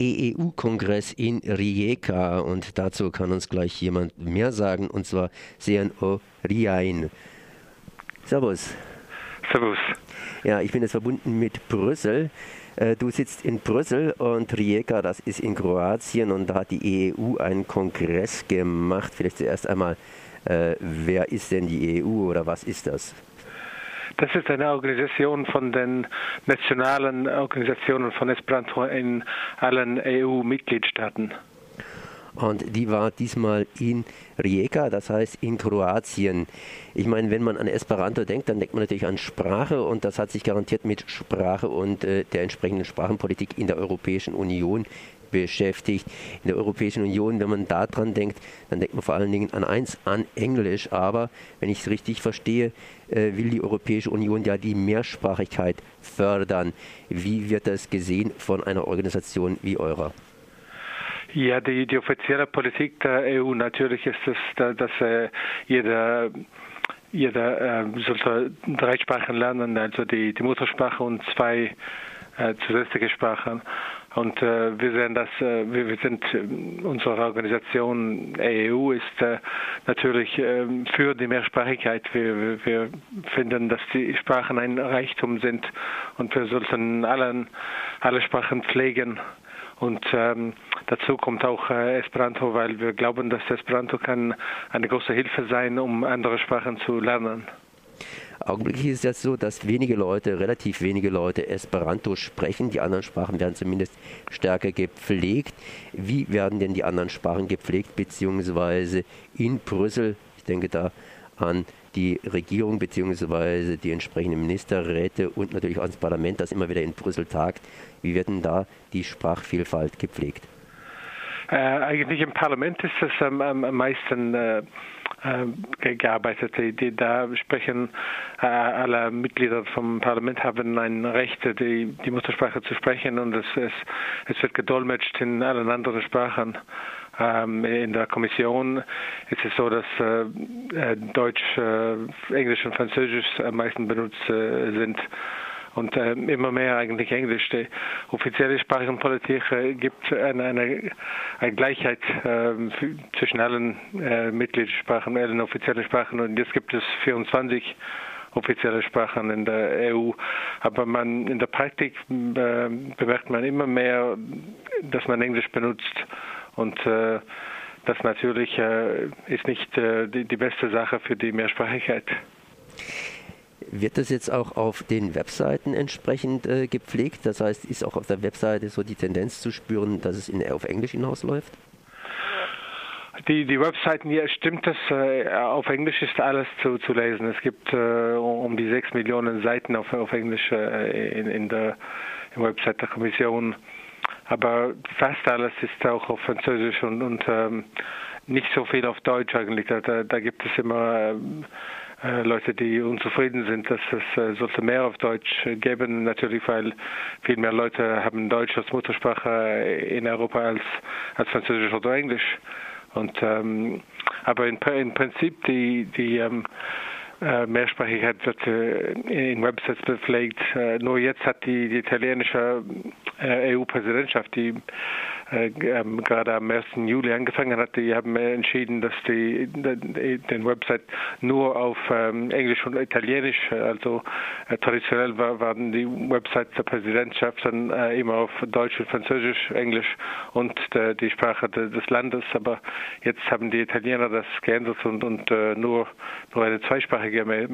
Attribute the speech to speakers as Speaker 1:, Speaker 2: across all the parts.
Speaker 1: EEU-Kongress in Rijeka und dazu kann uns gleich jemand mehr sagen und zwar Sean O'Riain. Servus.
Speaker 2: Servus.
Speaker 1: Ja, ich bin jetzt verbunden mit Brüssel. Äh, du sitzt in Brüssel und Rijeka, das ist in Kroatien und da hat die EU einen Kongress gemacht. Vielleicht zuerst einmal, äh, wer ist denn die EU oder was ist das?
Speaker 2: Das ist eine Organisation von den nationalen Organisationen von Esperanto in allen EU-Mitgliedstaaten.
Speaker 1: Und die war diesmal in Rijeka, das heißt in Kroatien. Ich meine, wenn man an Esperanto denkt, dann denkt man natürlich an Sprache und das hat sich garantiert mit Sprache und äh, der entsprechenden Sprachenpolitik in der Europäischen Union beschäftigt. In der Europäischen Union, wenn man daran denkt, dann denkt man vor allen Dingen an eins, an Englisch. Aber wenn ich es richtig verstehe, äh, will die Europäische Union ja die Mehrsprachigkeit fördern. Wie wird das gesehen von einer Organisation wie eurer?
Speaker 2: Ja, die, die offizielle Politik der EU natürlich ist es, dass, dass äh, jeder jeder äh, sollte drei Sprachen lernen, also die, die Muttersprache und zwei äh, zusätzliche Sprachen. Und äh, wir sehen das, äh, wir, wir, sind, äh, unsere Organisation EU ist äh, natürlich ähm, für die Mehrsprachigkeit. Wir, wir, finden, dass die Sprachen ein Reichtum sind und wir sollten allen, alle Sprachen pflegen. Und ähm, dazu kommt auch äh, Esperanto, weil wir glauben, dass Esperanto kann eine große Hilfe sein, um andere Sprachen zu lernen.
Speaker 1: Augenblicklich ist es jetzt so, dass wenige Leute, relativ wenige Leute Esperanto sprechen. Die anderen Sprachen werden zumindest stärker gepflegt. Wie werden denn die anderen Sprachen gepflegt, beziehungsweise in Brüssel, ich denke da an die Regierung beziehungsweise die entsprechenden Ministerräte und natürlich auch das Parlament, das immer wieder in Brüssel tagt. Wie werden da die Sprachvielfalt gepflegt?
Speaker 2: Äh, eigentlich im Parlament ist es am, am meisten äh, äh, gearbeitet. Die, die, da sprechen äh, alle Mitglieder vom Parlament haben ein Recht, die, die Muttersprache zu sprechen und es, es, es wird gedolmetscht in allen anderen Sprachen. Ähm, in der Kommission ist es so, dass äh, äh Deutsch, äh, Englisch und Französisch am meisten benutzt sind und äh, immer mehr eigentlich Englisch. Die offizielle Sprachenpolitik äh, gibt eine, eine, eine Gleichheit äh, zwischen allen äh, Mitgliedssprachen, allen offiziellen Sprachen und jetzt gibt es 24 offizielle Sprachen in der EU. Aber man in der Praktik bemerkt man immer mehr, dass man Englisch benutzt und äh, das natürlich äh, ist nicht äh, die, die beste Sache für die Mehrsprachigkeit.
Speaker 1: Wird das jetzt auch auf den Webseiten entsprechend äh, gepflegt? Das heißt, ist auch auf der Webseite so die Tendenz zu spüren, dass es in, auf Englisch hinausläuft?
Speaker 2: Die, die Webseiten, ja, stimmt das. Äh, auf Englisch ist alles zu, zu lesen. Es gibt äh, um die sechs Millionen Seiten auf, auf Englisch äh, in, in der im Website der Kommission. Aber fast alles ist auch auf Französisch und, und ähm, nicht so viel auf Deutsch eigentlich. Da, da, gibt es immer ähm, äh, Leute, die unzufrieden sind, dass es äh, sollte mehr auf Deutsch geben, natürlich, weil viel mehr Leute haben Deutsch als Muttersprache in Europa als, als Französisch oder Englisch. Und ähm, aber in, in Prinzip die die ähm, äh, Mehrsprachigkeit wird äh, in Websites bepflegt. Äh, nur jetzt hat die, die italienische äh, EU-Präsidentschaft, die äh, ähm, gerade am 1. Juli angefangen hat, die haben entschieden, dass die, den Website nur auf ähm, Englisch und Italienisch, also äh, traditionell war, waren die Websites der Präsidentschaft dann äh, immer auf Deutsch und Französisch, Englisch und die Sprache de, des Landes, aber jetzt haben die Italiener das geändert und, äh, nur, eine zweisprachige äh,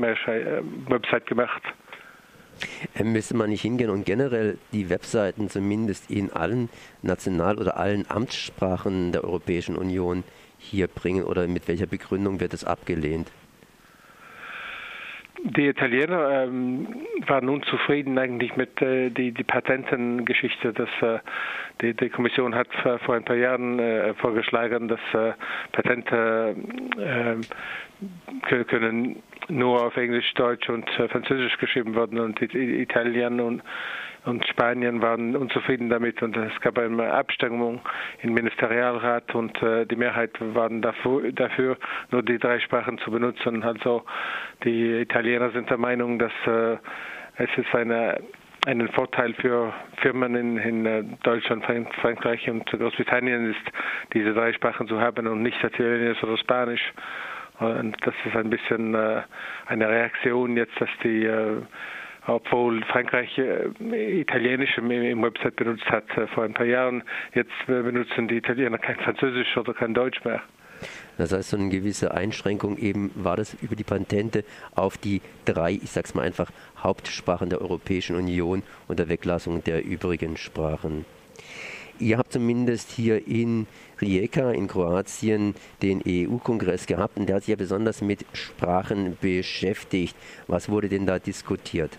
Speaker 2: Website gemacht.
Speaker 1: Äh, müsste man nicht hingehen und generell die Webseiten zumindest in allen National- oder allen Amtssprachen der Europäischen Union hier bringen oder mit welcher Begründung wird es abgelehnt?
Speaker 2: Die Italiener ähm, waren nun zufrieden eigentlich mit äh, die, die Patentengeschichte. Dass, äh, die, die Kommission hat vor ein paar Jahren äh, vorgeschlagen, dass äh, Patente äh, können nur auf Englisch, Deutsch und äh, Französisch geschrieben werden und Italien und und Spanien waren unzufrieden damit und es gab eine Abstimmung im Ministerialrat und äh, die Mehrheit waren dafür, dafür, nur die drei Sprachen zu benutzen. Also die Italiener sind der Meinung, dass äh, es ist eine einen Vorteil für Firmen in, in äh, Deutschland, Frankreich und Großbritannien ist, diese drei Sprachen zu haben und nicht Italienisch oder Spanisch. Und das ist ein bisschen äh, eine Reaktion jetzt, dass die, äh, obwohl Frankreich äh, Italienisch im, Website benutzt hat äh, vor ein paar Jahren, jetzt benutzen die Italiener kein Französisch oder kein Deutsch mehr.
Speaker 1: Das heißt, so eine gewisse Einschränkung eben war das über die Patente auf die drei, ich sag's mal einfach, Hauptsprachen der Europäischen Union unter Weglassung der übrigen Sprachen. Ihr habt zumindest hier in Rijeka in Kroatien den EU-Kongress gehabt und der hat sich ja besonders mit Sprachen beschäftigt. Was wurde denn da diskutiert?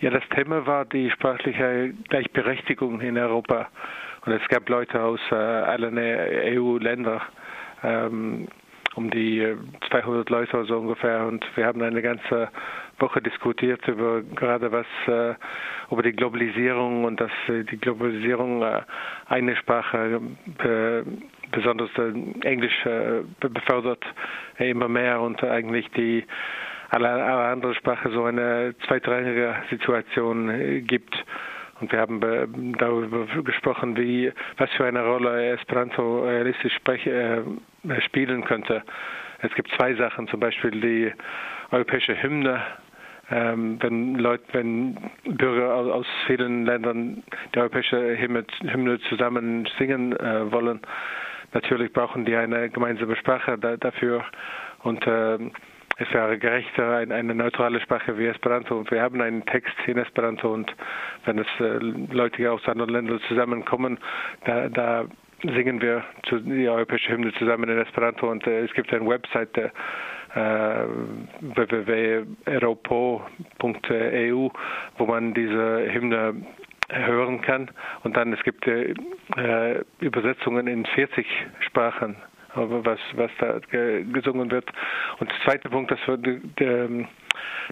Speaker 2: Ja, das Thema war die sprachliche Gleichberechtigung in Europa. Und es gab Leute aus äh, allen EU-Ländern ähm, um die 200 äh, Leute oder so ungefähr. Und wir haben eine ganze Woche diskutiert über gerade was äh, über die Globalisierung und dass äh, die Globalisierung äh, eine Sprache äh, besonders äh, Englisch befördert immer mehr und eigentlich die alle, alle andere Sprache so eine zweitrangige Situation gibt. Und wir haben darüber gesprochen, wie, was für eine Rolle Esperanto realistisch äh, spielen könnte. Es gibt zwei Sachen, zum Beispiel die europäische Hymne. Ähm, wenn Leute, wenn Bürger aus, aus, vielen Ländern die europäische Hymne, Hymne zusammen singen äh, wollen, natürlich brauchen die eine gemeinsame Sprache da, dafür. Und äh, es wäre gerechter, eine, neutrale Sprache wie Esperanto. Und wir haben einen Text in Esperanto. Und wenn es äh, Leute aus anderen Ländern zusammenkommen, da, da singen wir zu, die europäische Hymne zusammen in Esperanto. Und äh, es gibt eine Webseite äh, www.europo.eu, wo man diese Hymne hören kann. Und dann es gibt äh, Übersetzungen in 40 Sprachen was, was da gesungen wird. Und der zweite Punkt, das,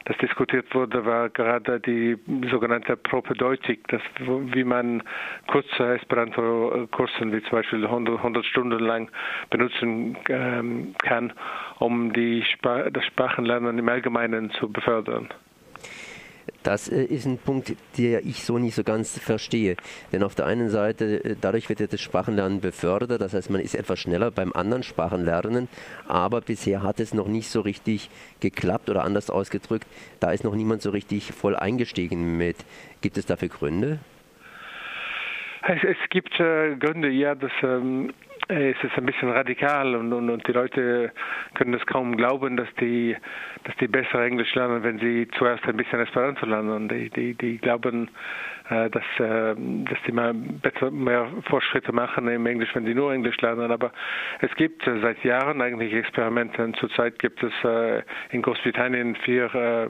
Speaker 2: das diskutiert wurde, war gerade die sogenannte Propedeutik, das, wie man kurze Esperanto-Kursen, wie zum Beispiel 100, 100 Stunden lang benutzen ähm, kann, um die, das Sprachenlernen im Allgemeinen zu befördern.
Speaker 1: Das äh, ist ein Punkt, der ich so nicht so ganz verstehe. Denn auf der einen Seite, äh, dadurch wird ja das Sprachenlernen befördert, das heißt, man ist etwas schneller beim anderen Sprachenlernen, aber bisher hat es noch nicht so richtig geklappt oder anders ausgedrückt, da ist noch niemand so richtig voll eingestiegen mit. Gibt es dafür Gründe?
Speaker 2: Es, es gibt äh, Gründe, ja, dass ähm, es ist ein bisschen radikal und, und, und die Leute können es kaum glauben, dass die, dass die besser Englisch lernen, wenn sie zuerst ein bisschen Esperanto lernen. Und die, die, die glauben, äh, dass, äh, dass die mal besser, mehr Fortschritte machen im Englisch, wenn sie nur Englisch lernen. Aber es gibt äh, seit Jahren eigentlich Experimente. Zurzeit gibt es äh, in Großbritannien vier äh,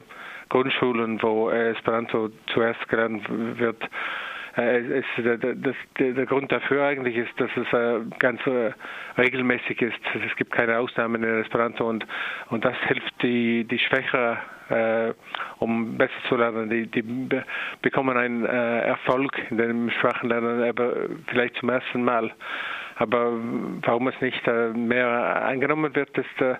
Speaker 2: Grundschulen, wo Esperanto zuerst gelernt wird äh, der, das, der, Grund dafür eigentlich ist, dass es äh, ganz äh, regelmäßig ist. Es gibt keine Ausnahmen in Esperanto und, und das hilft die, die Schwächer, äh, um besser zu lernen. Die, die bekommen einen äh, Erfolg in dem Sprachenlernen, aber vielleicht zum ersten Mal. Aber warum es nicht äh, mehr angenommen wird, ist äh,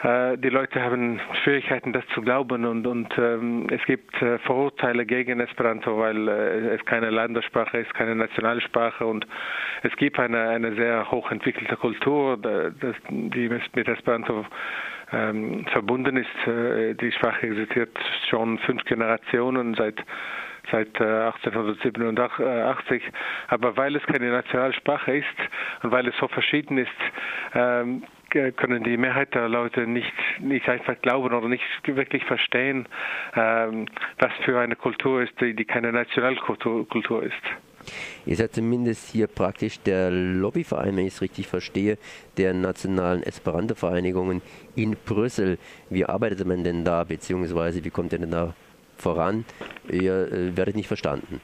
Speaker 2: die Leute haben Schwierigkeiten, das zu glauben und, und ähm, es gibt äh, Vorurteile gegen Esperanto, weil äh, es keine Landessprache ist, keine Nationalsprache und es gibt eine, eine sehr hochentwickelte Kultur, das, die mit Esperanto ähm, verbunden ist. Äh, die Sprache existiert schon fünf Generationen seit seit 1887. Aber weil es keine Nationalsprache ist und weil es so verschieden ist, ähm, können die Mehrheit der Leute nicht, nicht einfach glauben oder nicht wirklich verstehen, ähm, was für eine Kultur ist, die, die keine Nationalkultur Kultur ist.
Speaker 1: Ihr seid zumindest hier praktisch der Lobbyverein, wenn ich es richtig verstehe, der nationalen Esperanto-Vereinigungen in Brüssel. Wie arbeitet man denn da, beziehungsweise wie kommt ihr denn da voran? Ihr äh, werdet nicht verstanden.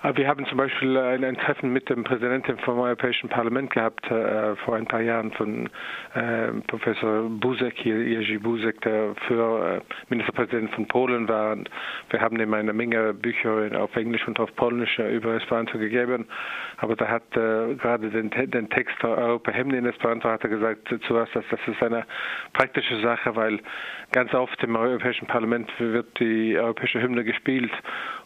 Speaker 2: Wir haben zum Beispiel ein, ein, Treffen mit dem Präsidenten vom Europäischen Parlament gehabt äh, vor ein paar Jahren von äh, Professor Buzek, Jerzy Buzek, der für äh, Ministerpräsident von Polen war. Und wir haben ihm eine Menge Bücher auf Englisch und auf Polnisch äh, über Esperanto gegeben. Aber da hat äh, gerade den, den Text Europa Hymne in Esperanto hat er gesagt zuerst, dass das ist eine praktische Sache, weil ganz oft im Europäischen Parlament wird die europäische Hymne gespielt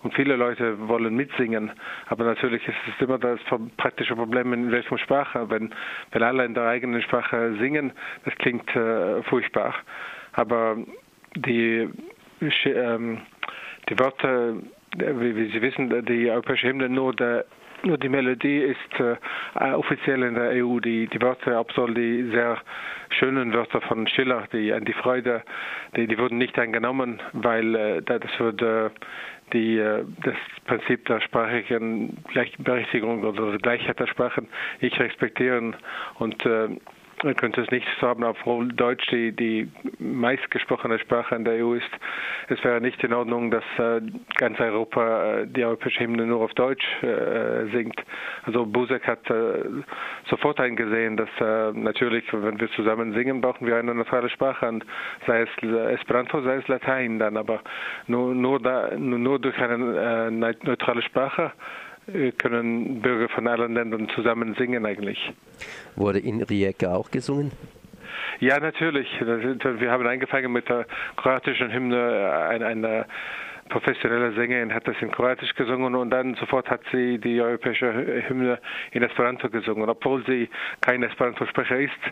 Speaker 2: und viele Leute wollen mitsingen. Aber natürlich ist es immer das praktische Problem in welcher Sprache. Wenn, wenn alle in der eigenen Sprache singen, das klingt äh, furchtbar. Aber die, ähm, die Wörter, wie, wie, Sie wissen, die europäische Hymne nur der nur die Melodie ist äh, offiziell in der EU. Die, die Wörter, ob soll die sehr schönen Wörter von Schiller, die an die Freude, die, die wurden nicht angenommen, weil äh, das würde die, äh, das Prinzip der sprachlichen Gleichberechtigung oder der Gleichheit der Sprachen nicht respektieren und äh, man könnte es nicht haben, obwohl Deutsch die, die meistgesprochene Sprache in der EU ist. Es wäre nicht in Ordnung, dass äh, ganz Europa äh, die europäische Hymne nur auf Deutsch äh, singt. Also Busek hat äh, sofort eingesehen, dass äh, natürlich, wenn wir zusammen singen, brauchen wir eine neutrale Sprache, und sei es Esperanto, sei es Latein dann, aber nur, nur, da, nur durch eine äh, neutrale Sprache können Bürger von allen Ländern zusammen singen eigentlich.
Speaker 1: Wurde in Rijeka auch gesungen?
Speaker 2: Ja, natürlich. Wir haben angefangen mit der kroatischen Hymne, eine, eine professionelle Sängerin hat das in Kroatisch gesungen und dann sofort hat sie die europäische Hymne in Esperanto gesungen, obwohl sie kein Esperanto-Sprecher ist.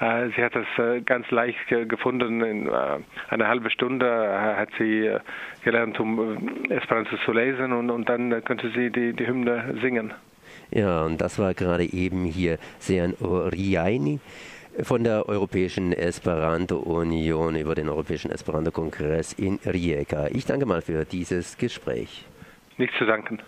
Speaker 2: Äh, sie hat das äh, ganz leicht gefunden. In äh, einer halben Stunde hat sie gelernt, um Esperanto zu lesen und, und dann konnte sie die, die Hymne singen.
Speaker 1: Ja, und das war gerade eben hier Sean Oriaini von der Europäischen Esperanto-Union über den Europäischen Esperanto-Kongress in Rijeka. Ich danke mal für dieses Gespräch.
Speaker 2: Nichts zu danken.